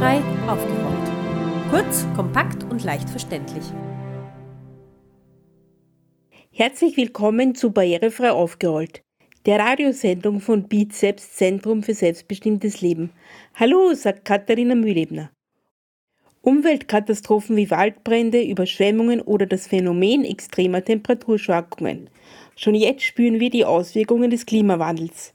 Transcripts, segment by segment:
Barrierefrei aufgeräumt. Kurz, kompakt und leicht verständlich. Herzlich willkommen zu Barrierefrei aufgerollt, der Radiosendung von Bizeps Zentrum für selbstbestimmtes Leben. Hallo, sagt Katharina Mühlebner. Umweltkatastrophen wie Waldbrände, Überschwemmungen oder das Phänomen extremer Temperaturschwankungen. Schon jetzt spüren wir die Auswirkungen des Klimawandels.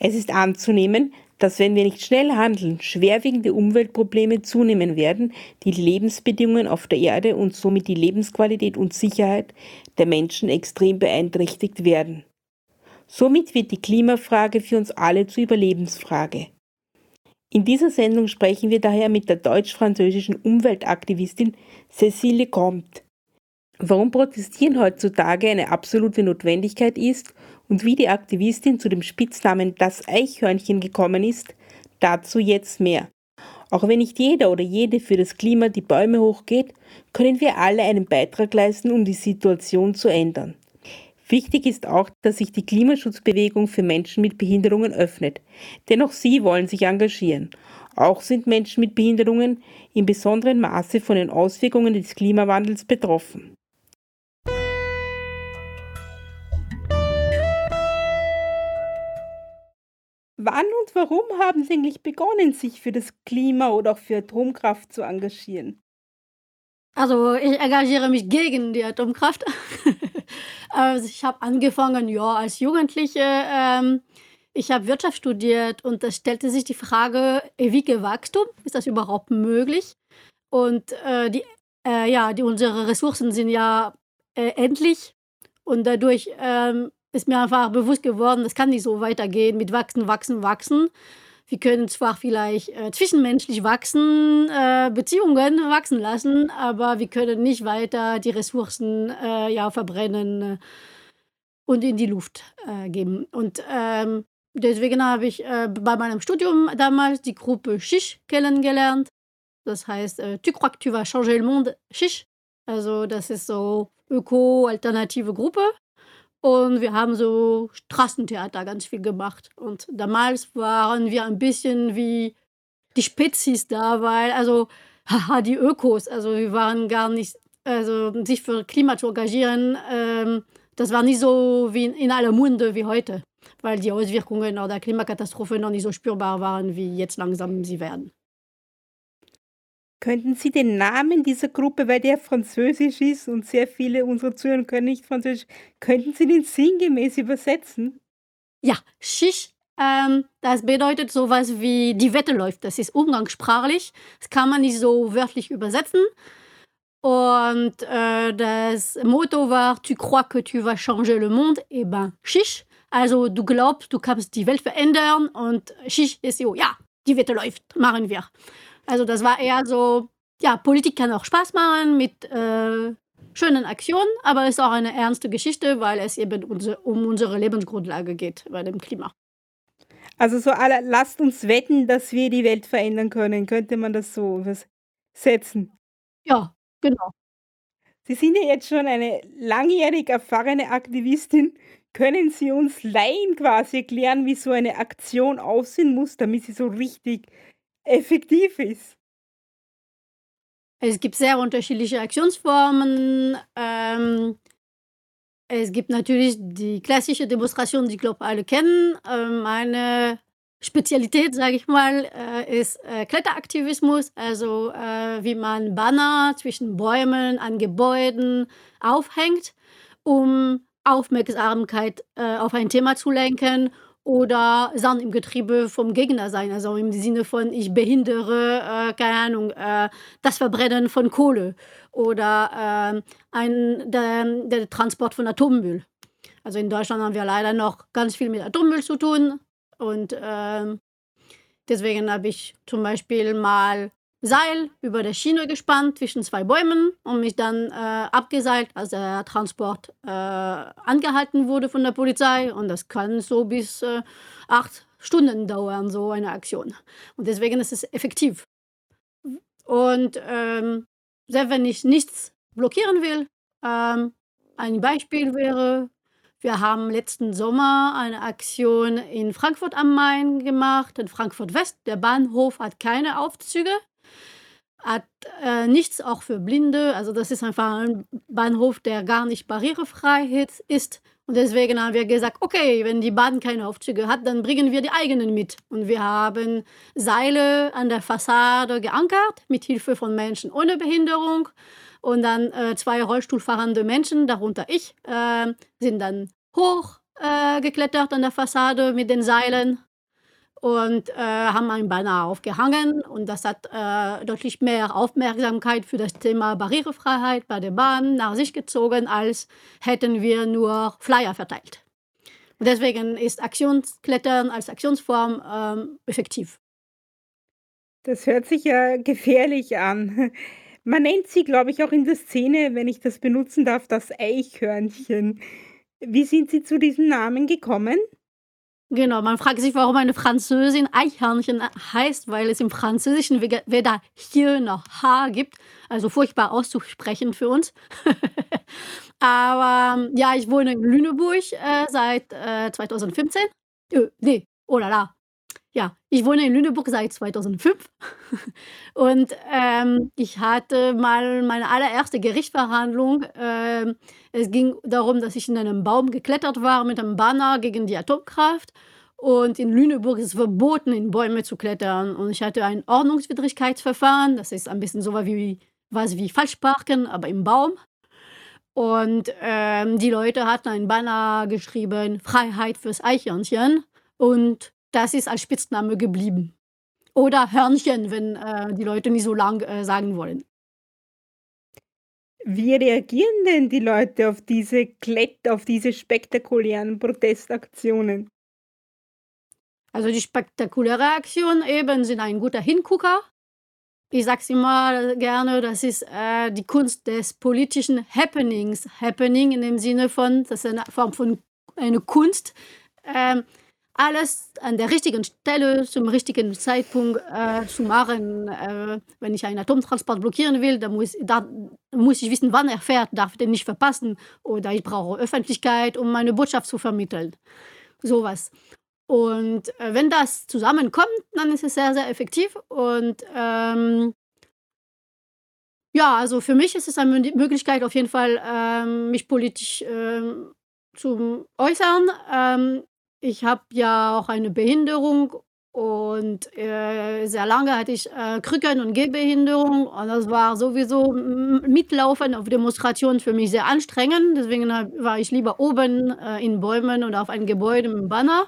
Es ist anzunehmen, dass wenn wir nicht schnell handeln, schwerwiegende Umweltprobleme zunehmen werden, die Lebensbedingungen auf der Erde und somit die Lebensqualität und Sicherheit der Menschen extrem beeinträchtigt werden. Somit wird die Klimafrage für uns alle zur Überlebensfrage. In dieser Sendung sprechen wir daher mit der deutsch-französischen Umweltaktivistin Cécile Comte. Warum Protestieren heutzutage eine absolute Notwendigkeit ist und wie die Aktivistin zu dem Spitznamen das Eichhörnchen gekommen ist, dazu jetzt mehr. Auch wenn nicht jeder oder jede für das Klima die Bäume hochgeht, können wir alle einen Beitrag leisten, um die Situation zu ändern. Wichtig ist auch, dass sich die Klimaschutzbewegung für Menschen mit Behinderungen öffnet, denn auch sie wollen sich engagieren. Auch sind Menschen mit Behinderungen in besonderem Maße von den Auswirkungen des Klimawandels betroffen. Wann und warum haben Sie eigentlich begonnen, sich für das Klima oder auch für Atomkraft zu engagieren? Also ich engagiere mich gegen die Atomkraft. also ich habe angefangen, ja, als Jugendliche. Ähm, ich habe Wirtschaft studiert und da stellte sich die Frage, ewige Wachstum, ist das überhaupt möglich? Und äh, die, äh, ja, die, unsere Ressourcen sind ja äh, endlich und dadurch ähm, ist mir einfach bewusst geworden, das kann nicht so weitergehen mit wachsen, wachsen, wachsen. Wir können zwar vielleicht äh, zwischenmenschlich wachsen, äh, Beziehungen wachsen lassen, aber wir können nicht weiter die Ressourcen äh, ja, verbrennen äh, und in die Luft äh, geben. Und ähm, deswegen habe ich äh, bei meinem Studium damals die Gruppe Chiche kennengelernt. Das heißt, Tu crois que tu vas changer le monde? Chiche. Also das ist so öko-alternative Gruppe. Und wir haben so Straßentheater ganz viel gemacht. Und damals waren wir ein bisschen wie die Spezies da, weil, also, haha, die Ökos, also wir waren gar nicht, also sich für Klima zu engagieren, ähm, das war nicht so wie in, aller Munde wie heute, weil die Auswirkungen der Klimakatastrophe noch nicht so spürbar waren, wie jetzt langsam sie werden. Könnten Sie den Namen dieser Gruppe, weil der französisch ist und sehr viele unserer Zuhörer können nicht französisch, könnten Sie den sinngemäß übersetzen? Ja, Schisch, ähm, das bedeutet sowas wie die Wette läuft. Das ist umgangssprachlich. Das kann man nicht so wörtlich übersetzen. Und äh, das Motto war, tu crois que tu vas changer le monde? Eh ben, Schisch. Also du glaubst, du kannst die Welt verändern und Schisch ist so, ja, die Wette läuft, machen wir. Also das war eher so, ja, Politik kann auch Spaß machen mit äh, schönen Aktionen, aber es ist auch eine ernste Geschichte, weil es eben unser, um unsere Lebensgrundlage geht bei dem Klima. Also so alle, lasst uns wetten, dass wir die Welt verändern können. Könnte man das so übersetzen? Ja, genau. Sie sind ja jetzt schon eine langjährig erfahrene Aktivistin. Können Sie uns Laien quasi erklären, wie so eine Aktion aussehen muss, damit sie so richtig effektiv ist. Es gibt sehr unterschiedliche Aktionsformen. Ähm, es gibt natürlich die klassische Demonstration, die, ich glaube, alle kennen. Ähm, meine Spezialität, sage ich mal, äh, ist äh, Kletteraktivismus, also äh, wie man Banner zwischen Bäumen an Gebäuden aufhängt, um Aufmerksamkeit äh, auf ein Thema zu lenken oder Sand im Getriebe vom Gegner sein. Also im Sinne von, ich behindere, äh, keine Ahnung, äh, das Verbrennen von Kohle oder äh, ein, der, der Transport von Atommüll. Also in Deutschland haben wir leider noch ganz viel mit Atommüll zu tun. Und ähm, deswegen habe ich zum Beispiel mal Seil über der Schiene gespannt zwischen zwei Bäumen und mich dann äh, abgeseilt, als der Transport äh, angehalten wurde von der Polizei. Und das kann so bis äh, acht Stunden dauern, so eine Aktion. Und deswegen ist es effektiv. Und ähm, selbst wenn ich nichts blockieren will, ähm, ein Beispiel wäre, Wir haben letzten Sommer eine Aktion in Frankfurt am Main gemacht, in Frankfurt West. Der Bahnhof hat keine Aufzüge, hat äh, nichts auch für Blinde. Also das ist einfach ein Bahnhof, der gar nicht barrierefrei ist. Und deswegen haben wir gesagt, okay, wenn die Bahn keine Aufzüge hat, dann bringen wir die eigenen mit. Und wir haben Seile an der Fassade geankert mit Hilfe von Menschen ohne Behinderung. Und dann äh, zwei Rollstuhlfahrende Menschen, darunter ich, äh, sind dann hochgeklettert äh, an der Fassade mit den Seilen und äh, haben ein Banner aufgehangen. Und das hat äh, deutlich mehr Aufmerksamkeit für das Thema Barrierefreiheit bei der Bahn nach sich gezogen, als hätten wir nur Flyer verteilt. Und deswegen ist Aktionsklettern als Aktionsform ähm, effektiv. Das hört sich ja gefährlich an. Man nennt sie, glaube ich, auch in der Szene, wenn ich das benutzen darf, das Eichhörnchen. Wie sind Sie zu diesem Namen gekommen? Genau, man fragt sich, warum eine Französin Eichhörnchen heißt, weil es im Französischen weder hier noch H gibt. Also furchtbar auszusprechen für uns. Aber ja, ich wohne in Lüneburg äh, seit äh, 2015. Äh, nee, oh la la, ja, ich wohne in Lüneburg seit 2005 und ähm, ich hatte mal meine allererste Gerichtsverhandlung. Ähm, es ging darum, dass ich in einem Baum geklettert war mit einem Banner gegen die Atomkraft. Und in Lüneburg ist es verboten, in Bäume zu klettern. Und ich hatte ein Ordnungswidrigkeitsverfahren. Das ist ein bisschen so wie was wie Falschparken, aber im Baum. Und ähm, die Leute hatten ein Banner geschrieben: Freiheit fürs Eichhörnchen. Und das ist als Spitzname geblieben. Oder Hörnchen, wenn äh, die Leute nicht so lang äh, sagen wollen. Wie reagieren denn die Leute auf diese Klett, auf diese spektakulären Protestaktionen? Also die spektakuläre Aktion eben sind ein guter Hingucker. Ich sage es immer gerne, das ist äh, die Kunst des politischen Happenings. Happening in dem Sinne von, das ist eine Form von eine Kunst. Ähm, alles an der richtigen Stelle zum richtigen Zeitpunkt äh, zu machen. Äh, wenn ich einen Atomtransport blockieren will, dann muss, da muss ich wissen, wann er fährt, darf den nicht verpassen. Oder ich brauche Öffentlichkeit, um meine Botschaft zu vermitteln. Sowas. Und äh, wenn das zusammenkommt, dann ist es sehr, sehr effektiv. Und ähm, ja, also für mich ist es eine Möglichkeit, auf jeden Fall ähm, mich politisch ähm, zu äußern. Ähm, ich habe ja auch eine Behinderung und äh, sehr lange hatte ich äh, Krücken- und Gehbehinderung. Und das war sowieso mitlaufen auf Demonstrationen für mich sehr anstrengend. Deswegen war ich lieber oben äh, in Bäumen oder auf einem Gebäude mit einem Banner.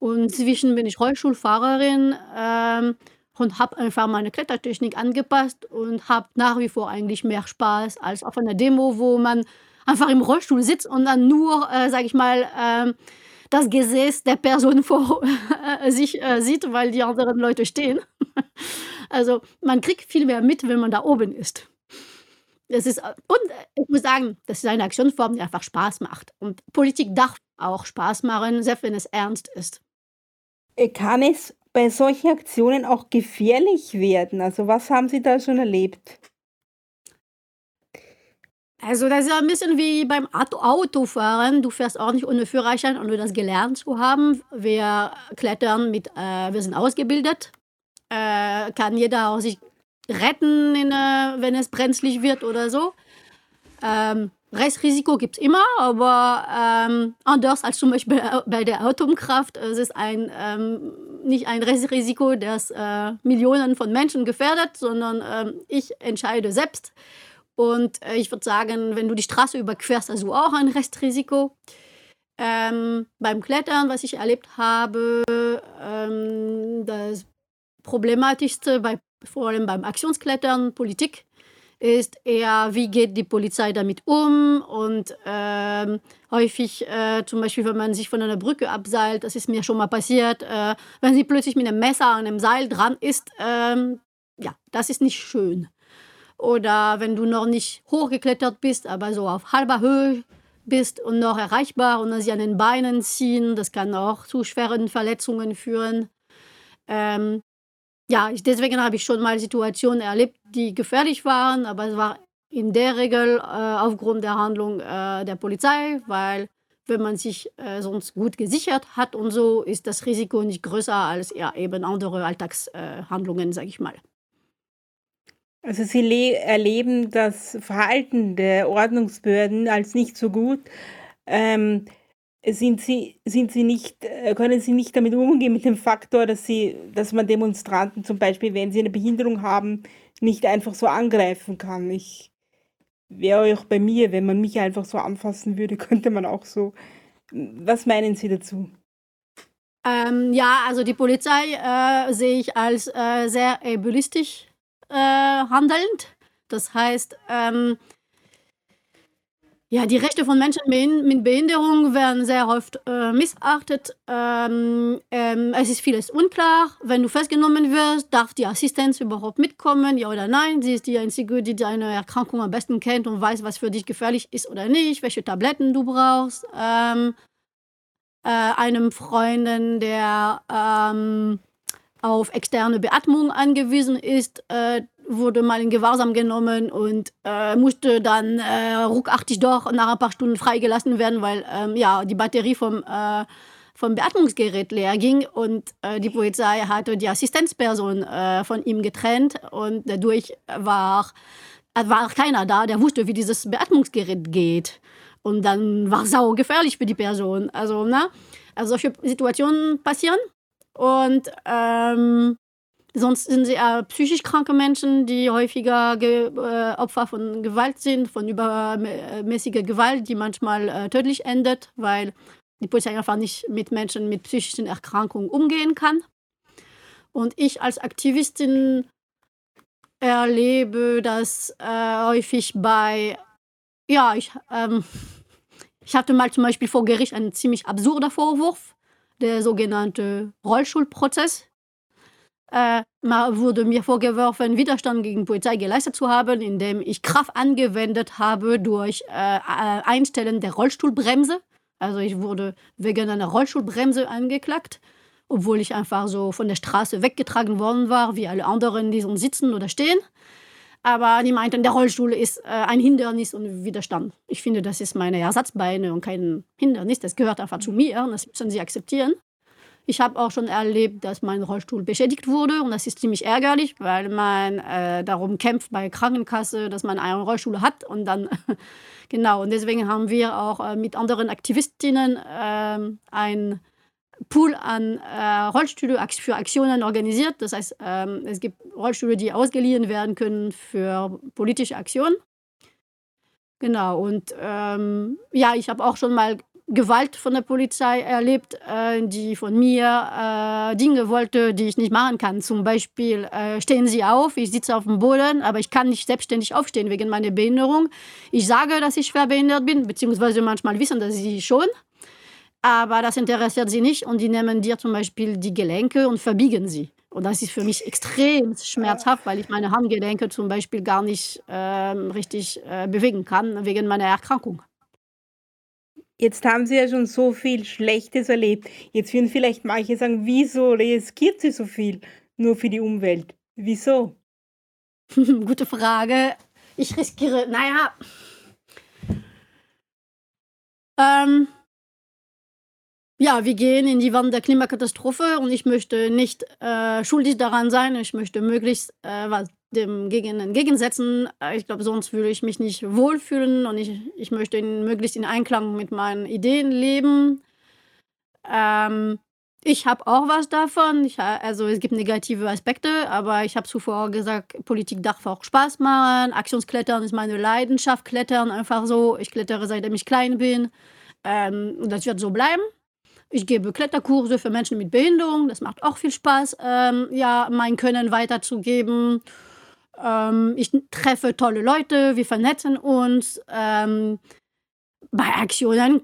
Und inzwischen bin ich Rollstuhlfahrerin ähm, und habe einfach meine Klettertechnik angepasst und habe nach wie vor eigentlich mehr Spaß als auf einer Demo, wo man einfach im Rollstuhl sitzt und dann nur, äh, sage ich mal, ähm, das Gesäß der Person vor äh, sich äh, sieht, weil die anderen Leute stehen. also man kriegt viel mehr mit, wenn man da oben ist. Das ist, und ich muss sagen, das ist eine Aktionsform, die einfach Spaß macht. Und Politik darf auch Spaß machen, selbst wenn es ernst ist. Äh, kann es bei solchen Aktionen auch gefährlich werden? Also was haben Sie da schon erlebt? Also, das ist ein bisschen wie beim Auto Autofahren. Du fährst auch nicht ohne Führerschein, ohne das gelernt zu haben. Wir klettern mit äh, wir sind ausgebildet. Äh, kann jeder auch sich retten, in, äh, wenn es brenzlig wird oder so. Ähm, Restrisiko gibt es immer, aber ähm, anders als zum Beispiel bei der Atomkraft. Es ist ein, ähm, nicht ein Restrisiko, das äh, Millionen von Menschen gefährdet, sondern ähm, ich entscheide selbst, und äh, ich würde sagen, wenn du die Straße überquerst, hast du auch ein Restrisiko. Ähm, beim Klettern, was ich erlebt habe, ähm, das Problematischste, bei, vor allem beim Aktionsklettern, Politik, ist eher, wie geht die Polizei damit um und ähm, häufig, äh, zum Beispiel, wenn man sich von einer Brücke abseilt, das ist mir schon mal passiert, äh, wenn sie plötzlich mit einem Messer an einem Seil dran ist, ähm, ja, das ist nicht schön. Oder wenn du noch nicht hochgeklettert bist, aber so auf halber Höhe bist und noch erreichbar und sie an den Beinen ziehen, das kann auch zu schweren Verletzungen führen. Ähm, ja, deswegen habe ich schon mal Situationen erlebt, die gefährlich waren, aber es war in der Regel äh, aufgrund der Handlung äh, der Polizei, weil wenn man sich äh, sonst gut gesichert hat und so, ist das Risiko nicht größer als ja, eben andere Alltagshandlungen, sage ich mal. Also Sie erleben das Verhalten der Ordnungsbehörden als nicht so gut. Ähm, sind Sie, sind Sie nicht, äh, können Sie nicht damit umgehen mit dem Faktor, dass Sie, dass man Demonstranten zum Beispiel, wenn sie eine Behinderung haben, nicht einfach so angreifen kann? Ich wäre auch bei mir, wenn man mich einfach so anfassen würde, könnte man auch so. Was meinen Sie dazu? Ähm, ja, also die Polizei äh, sehe ich als äh, sehr ableistisch äh, handelnd. Das heißt, ähm, ja, die Rechte von Menschen mit Behinderung werden sehr oft äh, missachtet. Ähm, ähm, es ist vieles unklar. Wenn du festgenommen wirst, darf die Assistenz überhaupt mitkommen, ja oder nein? Sie ist die Einzige, die deine Erkrankung am besten kennt und weiß, was für dich gefährlich ist oder nicht, welche Tabletten du brauchst. Ähm, äh, einem Freunden, der ähm, auf externe Beatmung angewiesen ist, äh, wurde mal in Gewahrsam genommen und äh, musste dann äh, ruckartig doch nach ein paar Stunden freigelassen werden, weil ähm, ja, die Batterie vom, äh, vom Beatmungsgerät leer ging und äh, die Polizei hatte die Assistenzperson äh, von ihm getrennt und dadurch war, war keiner da, der wusste, wie dieses Beatmungsgerät geht. Und dann war es sau gefährlich für die Person. Also, ne? Also solche Situationen passieren. Und ähm, sonst sind sie eher psychisch kranke Menschen, die häufiger Ge äh, Opfer von Gewalt sind, von übermäßiger Gewalt, die manchmal äh, tödlich endet, weil die Polizei einfach nicht mit Menschen mit psychischen Erkrankungen umgehen kann. Und ich als Aktivistin erlebe das äh, häufig bei, ja, ich, ähm, ich hatte mal zum Beispiel vor Gericht einen ziemlich absurder Vorwurf der sogenannte Rollstuhlprozess. Äh, wurde mir vorgeworfen, Widerstand gegen Polizei geleistet zu haben, indem ich Kraft angewendet habe durch äh, äh, Einstellen der Rollstuhlbremse. Also ich wurde wegen einer Rollstuhlbremse angeklagt, obwohl ich einfach so von der Straße weggetragen worden war, wie alle anderen, die so sitzen oder stehen. Aber die meinten, der Rollstuhl ist äh, ein Hindernis und Widerstand. Ich finde, das ist meine Ersatzbeine und kein Hindernis. Das gehört einfach zu mir und das müssen sie akzeptieren. Ich habe auch schon erlebt, dass mein Rollstuhl beschädigt wurde und das ist ziemlich ärgerlich, weil man äh, darum kämpft bei Krankenkasse, dass man einen Rollstuhl hat und dann genau und deswegen haben wir auch äh, mit anderen Aktivistinnen äh, ein Pool an äh, Rollstühle für Aktionen organisiert. Das heißt, ähm, es gibt Rollstühle, die ausgeliehen werden können für politische Aktionen. Genau, und ähm, ja, ich habe auch schon mal Gewalt von der Polizei erlebt, äh, die von mir äh, Dinge wollte, die ich nicht machen kann. Zum Beispiel äh, stehen Sie auf, ich sitze auf dem Boden, aber ich kann nicht selbstständig aufstehen wegen meiner Behinderung. Ich sage, dass ich schwer behindert bin, beziehungsweise manchmal wissen dass sie schon aber das interessiert sie nicht und die nehmen dir zum Beispiel die Gelenke und verbiegen sie. Und das ist für mich extrem schmerzhaft, weil ich meine Handgelenke zum Beispiel gar nicht äh, richtig äh, bewegen kann wegen meiner Erkrankung. Jetzt haben Sie ja schon so viel Schlechtes erlebt. Jetzt würden vielleicht manche sagen, wieso riskiert sie so viel nur für die Umwelt? Wieso? Gute Frage. Ich riskiere, naja. Ähm, ja, wir gehen in die Wand der Klimakatastrophe und ich möchte nicht äh, schuldig daran sein. Ich möchte möglichst äh, was dem gegen, entgegensetzen. Äh, ich glaube, sonst würde ich mich nicht wohlfühlen und ich, ich möchte in, möglichst in Einklang mit meinen Ideen leben. Ähm, ich habe auch was davon. Ich, also es gibt negative Aspekte, aber ich habe zuvor gesagt, Politik darf auch Spaß machen. Aktionsklettern ist meine Leidenschaft. Klettern einfach so. Ich klettere seitdem ich klein bin. Ähm, das wird so bleiben. Ich gebe Kletterkurse für Menschen mit Behinderung. Das macht auch viel Spaß, ähm, ja, mein Können weiterzugeben. Ähm, ich treffe tolle Leute, wir vernetzen uns. Ähm, bei Aktionen,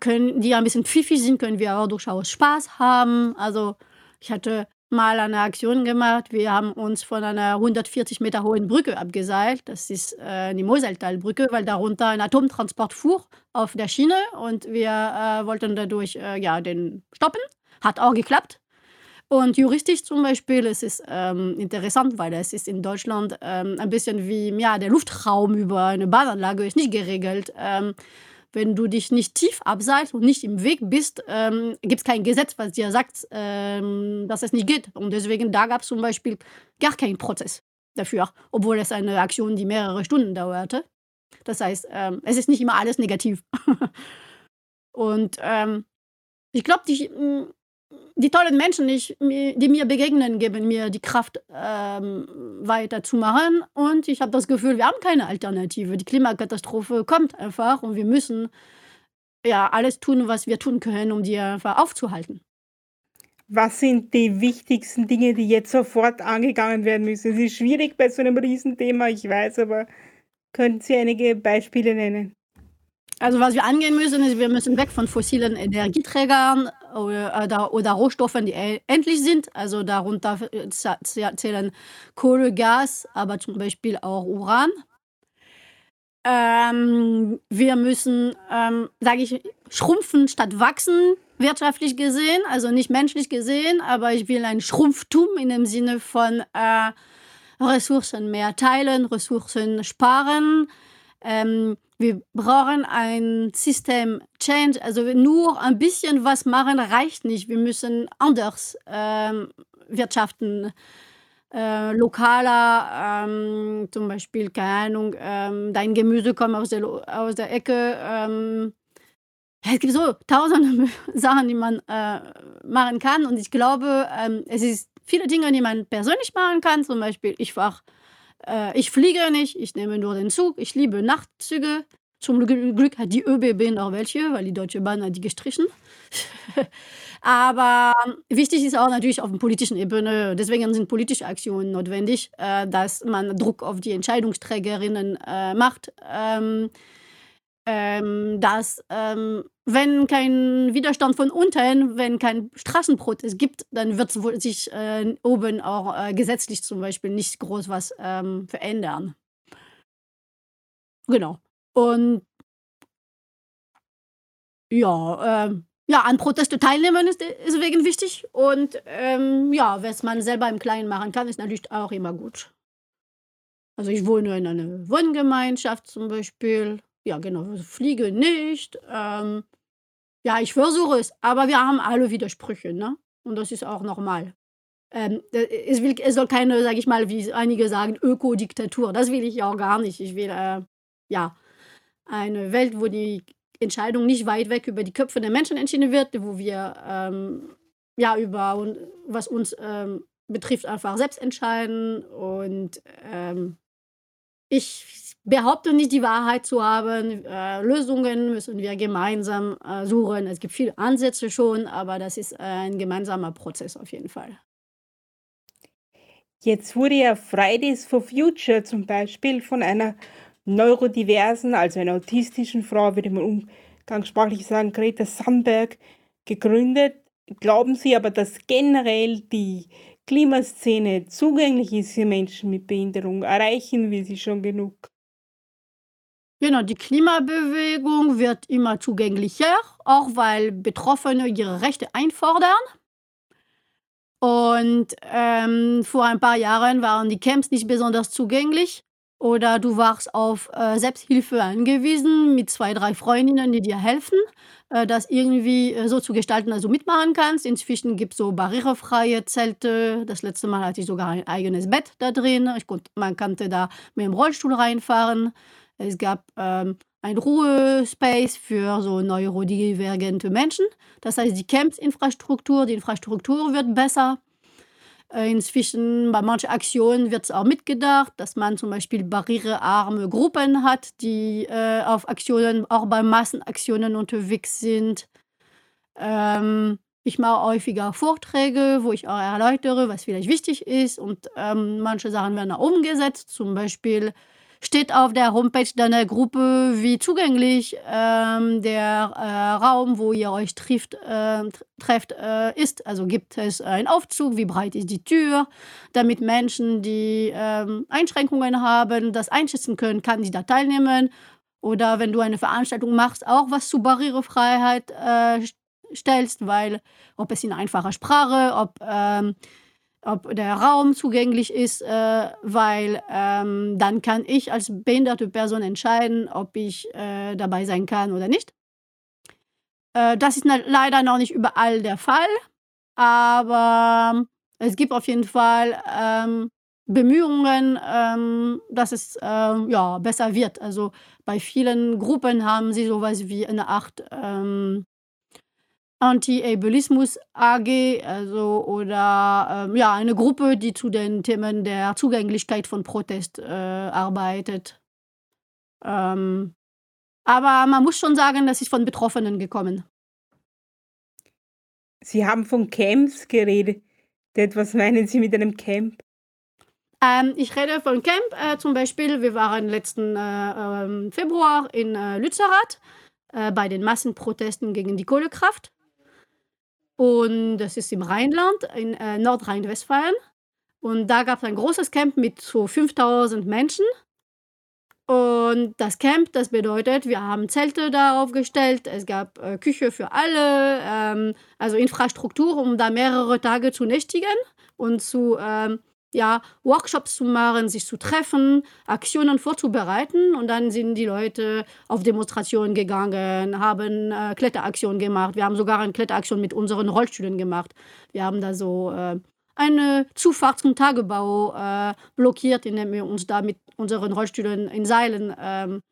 können, die ein bisschen pfiffig sind, können wir auch durchaus Spaß haben. Also ich hatte mal eine Aktion gemacht. Wir haben uns von einer 140 Meter hohen Brücke abgeseilt. Das ist äh, die Moseltalbrücke, weil darunter ein Atomtransport fuhr auf der Schiene und wir äh, wollten dadurch äh, ja, den stoppen. Hat auch geklappt. Und juristisch zum Beispiel, es ist ähm, interessant, weil es ist in Deutschland ähm, ein bisschen wie ja, der Luftraum über eine Bahnanlage ist nicht geregelt. Ähm, Wenn du dich nicht tief abseilst und nicht im Weg bist, ähm, gibt es kein Gesetz, was dir sagt, ähm, dass es nicht geht. Und deswegen, da gab es zum Beispiel gar keinen Prozess dafür, obwohl es eine Aktion, die mehrere Stunden dauerte. Das heißt, ähm, es ist nicht immer alles negativ. und ähm, ich glaube, die, tollen Menschen, die, die, mir begegnen, geben mir die Kraft, ähm, weiterzumachen. Und ich habe das Gefühl, wir haben keine Alternative. Die Klimakatastrophe kommt einfach und wir müssen ja alles tun, was wir tun können, um die einfach aufzuhalten. Was sind die wichtigsten Dinge, die jetzt sofort angegangen werden müssen? Es ist schwierig bei so einem Riesenthema, ich weiß, aber könnten Sie einige Beispiele nennen? Also was wir angehen müssen, ist, wir müssen weg von fossilen Energieträgern oder, oder, oder Rohstoffen, die e, endlich sind. Also darunter zählen Kohle, Gas, aber zum Beispiel auch Uran. Ähm, wir müssen, ähm, sage ich, schrumpfen statt wachsen, wirtschaftlich gesehen, also nicht menschlich gesehen, aber ich will ein Schrumpftum in dem Sinne von äh, Ressourcen mehr teilen, Ressourcen sparen. Ähm, wir brauchen ein System Change. Also nur ein bisschen was machen reicht nicht. Wir müssen anders ähm, wirtschaften. Äh, lokaler, ähm, zum Beispiel, keine Ahnung, ähm, dein Gemüse kommt aus der, aus der Ecke. Ähm, es gibt so tausende Sachen, die man äh, machen kann. Und ich glaube, ähm, es ist viele Dinge, die man persönlich machen kann. Zum Beispiel, ich fahre, äh, ich fliege nicht, ich nehme nur den Zug. Ich liebe Nachtzüge. Zum Glück hat die ÖBB noch welche, weil die Deutsche Bahn hat die gestrichen. Aber wichtig ist auch natürlich auf der politischen Ebene, deswegen sind politische Aktionen notwendig, äh, dass man Druck auf die Entscheidungsträgerinnen äh, macht. Ähm, ähm, dass ähm, wenn kein Widerstand von unten, wenn kein Straßenprotest gibt, dann wird sich äh, oben auch äh, gesetzlich zum Beispiel nicht groß was ähm, verändern. Genau. Und ja, ähm, ja, an Proteste teilnehmen ist deswegen wichtig. Und ähm, ja, was man selber im Kleinen machen kann, ist natürlich auch immer gut. Also ich wohne in einer Wohngemeinschaft zum Beispiel ja, genau, fliege nicht. Ähm, ja, ich versuche es, aber wir haben alle Widersprüche, ne? Und das ist auch normal. Ähm, es, will, es soll keine, sage ich mal, wie einige sagen, Ökodiktatur. Das will ich auch gar nicht. Ich will, äh, ja, eine Welt, wo die Entscheidung nicht weit weg über die Köpfe der Menschen entschieden wird, wo wir, ähm, ja, über, was uns ähm, betrifft, einfach selbst entscheiden. Und ähm, ich behaupte nicht, die Wahrheit zu haben. Äh, Lösungen müssen wir gemeinsam äh, suchen. Es gibt viele Ansätze schon, aber das ist ein gemeinsamer Prozess auf jeden Fall. Jetzt wurde ja Fridays for Future zum Beispiel von einer neurodiversen, also einer autistischen Frau, würde man umgangssprachlich sagen, Greta Thunberg, gegründet. Glauben Sie aber, dass generell die Klimaszene zugänglich ist für Menschen mit Behinderung? Erreichen wir sie schon genug? Genau, die Klimabewegung wird immer zugänglicher, auch weil Betroffene ihre Rechte einfordern. Und ähm, vor ein paar Jahren waren die Camps nicht besonders zugänglich oder du warst auf äh, Selbsthilfe angewiesen mit zwei, drei Freundinnen, die dir helfen, äh, das irgendwie äh, so zu gestalten, dass du mitmachen kannst. Inzwischen gibt es so barrierefreie Zelte. Das letzte Mal hatte ich sogar ein eigenes Bett da drin. Ich konnt, man konnte da mit dem Rollstuhl reinfahren. Es gab ähm, ein Ruhespace für so neurodivergente Menschen. Das heißt, die Camps-Infrastruktur, die Infrastruktur wird besser. Äh, inzwischen bei manchen Aktionen wird es auch mitgedacht, dass man zum Beispiel barrierearme Gruppen hat, die äh, auf Aktionen, auch bei Massenaktionen unterwegs sind. Ähm, ich mache häufiger Vorträge, wo ich auch erläutere, was vielleicht wichtig ist. Und ähm, manche Sachen werden auch umgesetzt. Zum Beispiel steht auf der Homepage deiner Gruppe, wie zugänglich ähm, der äh, Raum, wo ihr euch trifft, äh, trefft, äh, ist. Also gibt es einen Aufzug, wie breit ist die Tür, damit Menschen, die ähm, Einschränkungen haben, das einschätzen können, kann sie da teilnehmen. Oder wenn du eine Veranstaltung machst, auch was zu Barrierefreiheit äh, stellst, weil ob es in einfacher Sprache, ob ähm, ob der Raum zugänglich ist, äh, weil ähm, dann kann ich als behinderte Person entscheiden, ob ich äh, dabei sein kann oder nicht. Äh, das ist leider noch nicht überall der Fall, aber es gibt auf jeden Fall ähm, Bemühungen, ähm, dass es äh, ja, besser wird. Also bei vielen Gruppen haben sie sowas wie eine Art ähm, Anti-Ableismus AG, also oder ähm, ja, eine Gruppe, die zu den Themen der Zugänglichkeit von Protest äh, arbeitet. Ähm, aber man muss schon sagen, das ist von Betroffenen gekommen. Sie haben von Camps geredet. Was meinen Sie mit einem Camp? Ähm, ich rede von Camp. Äh, zum Beispiel, wir waren letzten äh, ähm, Februar in äh, Lützerath äh, bei den Massenprotesten gegen die Kohlekraft. Und das ist im Rheinland, in äh, Nordrhein-Westfalen. Und da gab es ein großes Camp mit so 5000 Menschen. Und das Camp, das bedeutet, wir haben Zelte da aufgestellt, es gab äh, Küche für alle, ähm, also Infrastruktur, um da mehrere Tage zu nächtigen und zu ähm, ja, Workshops zu machen, sich zu treffen, Aktionen vorzubereiten. Und dann sind die Leute auf Demonstrationen gegangen, haben äh, Kletteraktionen gemacht. Wir haben sogar eine Kletteraktion mit unseren Rollstühlen gemacht. Wir haben da so äh, eine Zufahrt zum Tagebau äh, blockiert, indem wir uns da mit unseren Rollstühlen in Seilen ähm,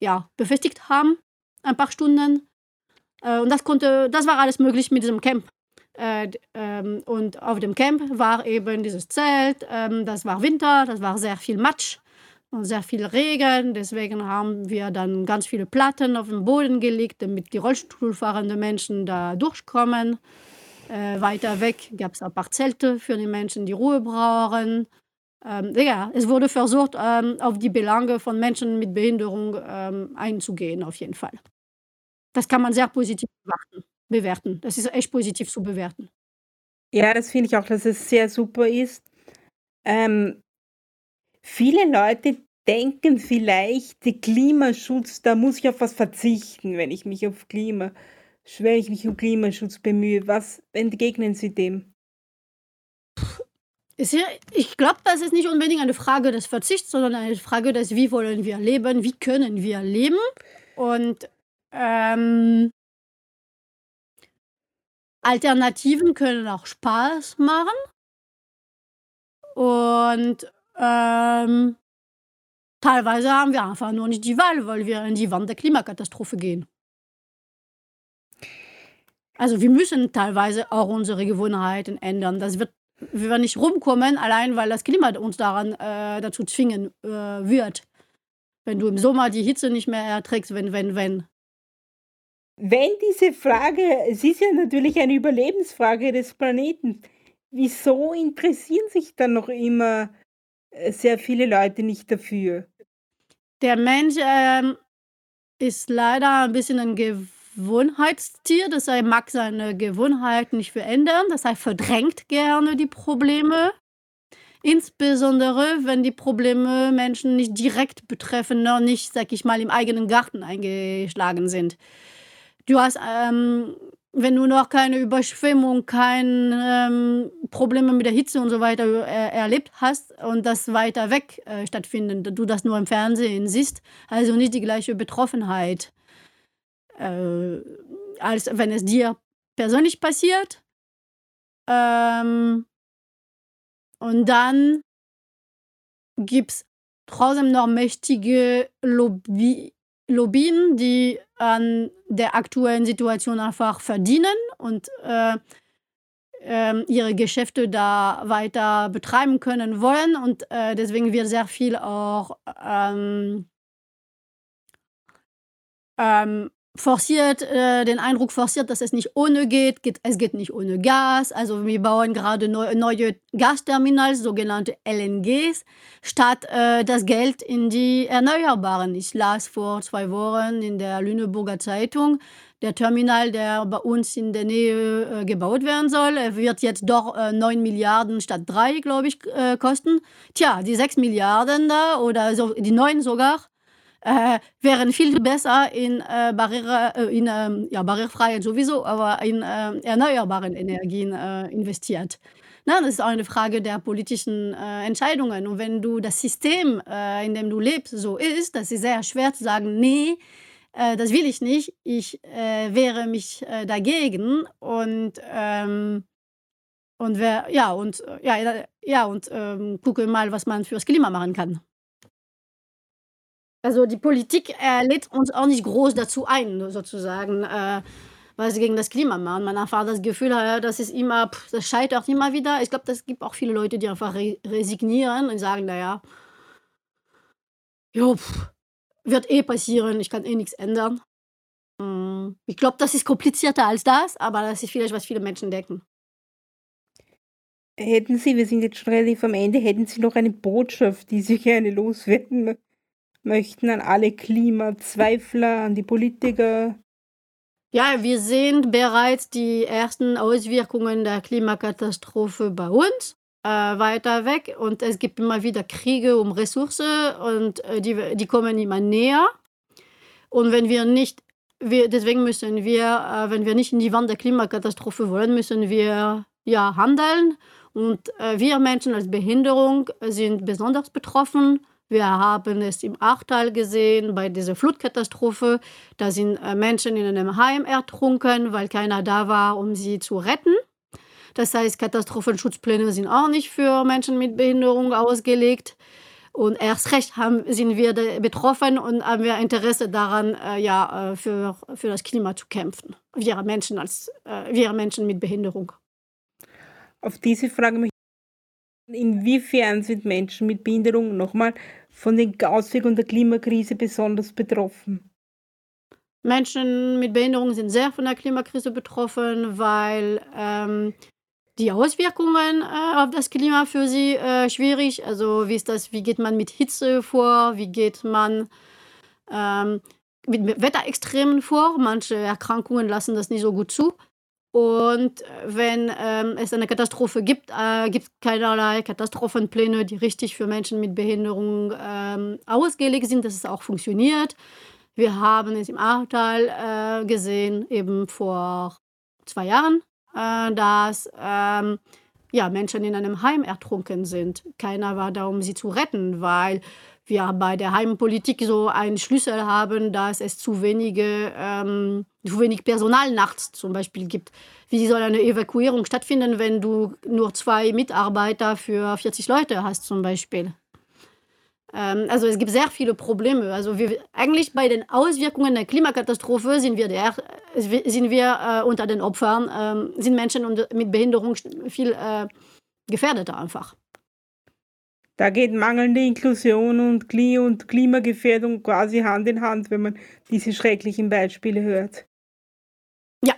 ja, befestigt haben, ein paar Stunden. Äh, und das konnte, das war alles möglich mit diesem Camp. Äh, ähm, und auf dem Camp war eben dieses Zelt. Ähm, das war Winter, das war sehr viel Matsch und sehr viel Regen. Deswegen haben wir dann ganz viele Platten auf den Boden gelegt, damit die Rollstuhlfahrenden Menschen da durchkommen. Äh, weiter weg gab es ein paar Zelte für die Menschen, die Ruhe brauchen. Ähm, ja, es wurde versucht, ähm, auf die Belange von Menschen mit Behinderung ähm, einzugehen, auf jeden Fall. Das kann man sehr positiv betrachten bewerten. Das ist echt positiv zu bewerten. Ja, das finde ich auch, dass es sehr super ist. Ähm, viele Leute denken vielleicht, der Klimaschutz, da muss ich auf was verzichten, wenn ich mich auf Klima, wenn ich mich um Klimaschutz bemühe. Was entgegnen Sie dem? ich glaube, das ist nicht unbedingt eine Frage des Verzichts, sondern eine Frage des, wie wollen wir leben, wie können wir leben. Und ähm, Alternativen können auch Spaß machen. Und ähm, teilweise haben wir einfach nur nicht die Wahl, weil wir in die Wand der Klimakatastrophe gehen. Also wir müssen teilweise auch unsere Gewohnheiten ändern. Das wird wir werden nicht rumkommen, allein weil das Klima uns daran äh, dazu zwingen äh, wird. Wenn du im Sommer die Hitze nicht mehr erträgst, wenn, wenn, wenn. Wenn diese Frage, es ist ja natürlich eine Überlebensfrage des Planeten, wieso interessieren sich dann noch immer äh, sehr viele Leute nicht dafür? Der Mensch ähm, ist leider ein bisschen ein Gewohnheitstier, das er mag seine Gewohnheiten nicht verändern, das heißt, verdrängt gerne die Probleme. Insbesondere, wenn die Probleme Menschen nicht direkt betreffen, noch nicht, sag ich mal, im eigenen Garten eingeschlagen sind. Du hast, ähm, wenn du noch keine Überschwemmung, keine ähm, Probleme mit der Hitze und so weiter äh, erlebt hast und das weiter weg äh, stattfindet, du das nur im Fernsehen siehst, also nicht die gleiche Betroffenheit, äh, als wenn es dir persönlich passiert. Ähm, und dann gibt es trotzdem noch mächtige Lobby Lobbyen, die an der aktuellen Situation einfach verdienen und äh, äh, ihre Geschäfte da weiter betreiben können wollen. Und äh, deswegen wird sehr viel auch ähm, ähm, forciert, äh, den Eindruck forciert, dass es nicht ohne geht. geht. Es geht nicht ohne Gas. Also wir bauen gerade neu, neue Gasterminals, sogenannte LNGs, statt äh, das Geld in die Erneuerbaren. Ich las vor zwei Wochen in der Lüneburger Zeitung, der Terminal, der bei uns in der Nähe äh, gebaut werden soll, wird jetzt doch äh, 9 Milliarden statt 3, glaube ich, äh, kosten. Tja, die 6 Milliarden da oder so, die 9 sogar, äh, wären viel besser in, äh, Barriere, äh, in ähm, ja, Barrierefreiheit sowieso, aber in äh, erneuerbaren Energien äh, investiert. Na, das ist auch eine Frage der politischen äh, Entscheidungen. Und wenn du das System, äh, in dem du lebst, so ist, das ist sehr schwer zu sagen, nee, äh, das will ich nicht, ich wehre mich dagegen und ähm, und wer, ja, und ja, ja, und ähm, gucke mal, was man fürs Klima machen kann. Also die Politik äh, lädt uns auch nicht groß dazu ein, sozusagen, äh, was sie gegen das Klima machen. Man hat einfach das Gefühl, ja, das ist immer, pff, das scheitert immer wieder. Ich glaube, es gibt auch viele Leute, die einfach re resignieren und sagen, naja, jo, pff, wird eh passieren, ich kann eh nichts ändern. Hm, ich glaube, das ist komplizierter als das, aber das ist vielleicht, was viele Menschen denken. Hätten Sie, wir sind jetzt schon relativ am Ende, hätten Sie noch eine Botschaft, die Sie gerne loswerden möchten an alle Klimazweifler, an die Politiker? Ja, wir sehen bereits die ersten Auswirkungen der Klimakatastrophe bei uns äh, weiter weg und es gibt immer wieder Kriege um Ressourcen und äh, die, die kommen immer näher. Und wenn wir nicht, wir, deswegen müssen wir, äh, wenn wir nicht in die Wand der Klimakatastrophe wollen, müssen wir ja handeln und äh, wir Menschen als Behinderung sind besonders betroffen. Wir haben es im Achtal gesehen bei dieser Flutkatastrophe. Da sind äh, Menschen in einem Heim ertrunken, weil keiner da war, um sie zu retten. Das heißt, Katastrophenschutzpläne sind auch nicht für Menschen mit Behinderung ausgelegt. Und erst recht haben, sind wir betroffen und haben wir Interesse daran, äh, ja, äh, für, für das Klima zu kämpfen. Wir Menschen, als, äh, wir Menschen mit Behinderung. Auf diese Frage möchte ich inwiefern sind Menschen mit Behinderung nochmal von den Auswirkungen der Klimakrise besonders betroffen? Menschen mit Behinderung sind sehr von der Klimakrise betroffen, weil ähm, die Auswirkungen äh, auf das Klima für sie äh, schwierig. Also wie ist das? Wie geht man mit Hitze vor? Wie geht man ähm, mit Wetterextremen vor? Manche Erkrankungen lassen das nicht so gut zu. Und wenn ähm, es eine Katastrophe gibt, äh, gibt es keinerlei Katastrophenpläne, die richtig für Menschen mit Behinderung ähm, ausgelegt sind, dass es auch funktioniert. Wir haben es im Ahrtal äh, gesehen, eben vor zwei Jahren, äh, dass ähm, ja, Menschen in einem Heim ertrunken sind. Keiner war da, um sie zu retten, weil wir bei der Heimpolitik so einen Schlüssel haben, dass es zu wenige, ähm, zu wenig Personal nachts zum Beispiel gibt. Wie soll eine Evakuierung stattfinden, wenn du nur zwei Mitarbeiter für 40 Leute hast zum Beispiel? Ähm, also es gibt sehr viele Probleme. Also wir, eigentlich bei den Auswirkungen der Klimakatastrophe sind wir, der, sind wir äh, unter den Opfern, äh, sind Menschen mit Behinderung viel äh, gefährdeter einfach. Da geht mangelnde Inklusion und, Kli und Klimagefährdung quasi Hand in Hand, wenn man diese schrecklichen Beispiele hört. Ja,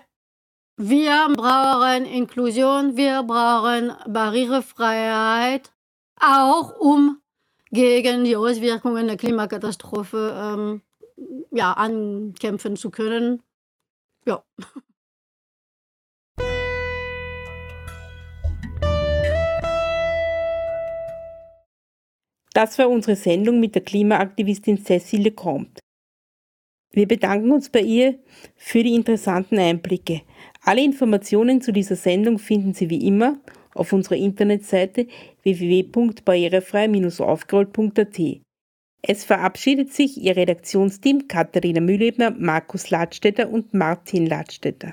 wir brauchen Inklusion, wir brauchen Barrierefreiheit, auch um gegen die Auswirkungen der Klimakatastrophe ähm, ja, ankämpfen zu können. Ja. Das war unsere Sendung mit der Klimaaktivistin Cecile Comte. Wir bedanken uns bei ihr für die interessanten Einblicke. Alle Informationen zu dieser Sendung finden Sie wie immer auf unserer Internetseite www.barrierefrei-aufgerollt.at. Es verabschiedet sich Ihr Redaktionsteam Katharina Mühlebner, Markus Ladstätter und Martin Ladstätter.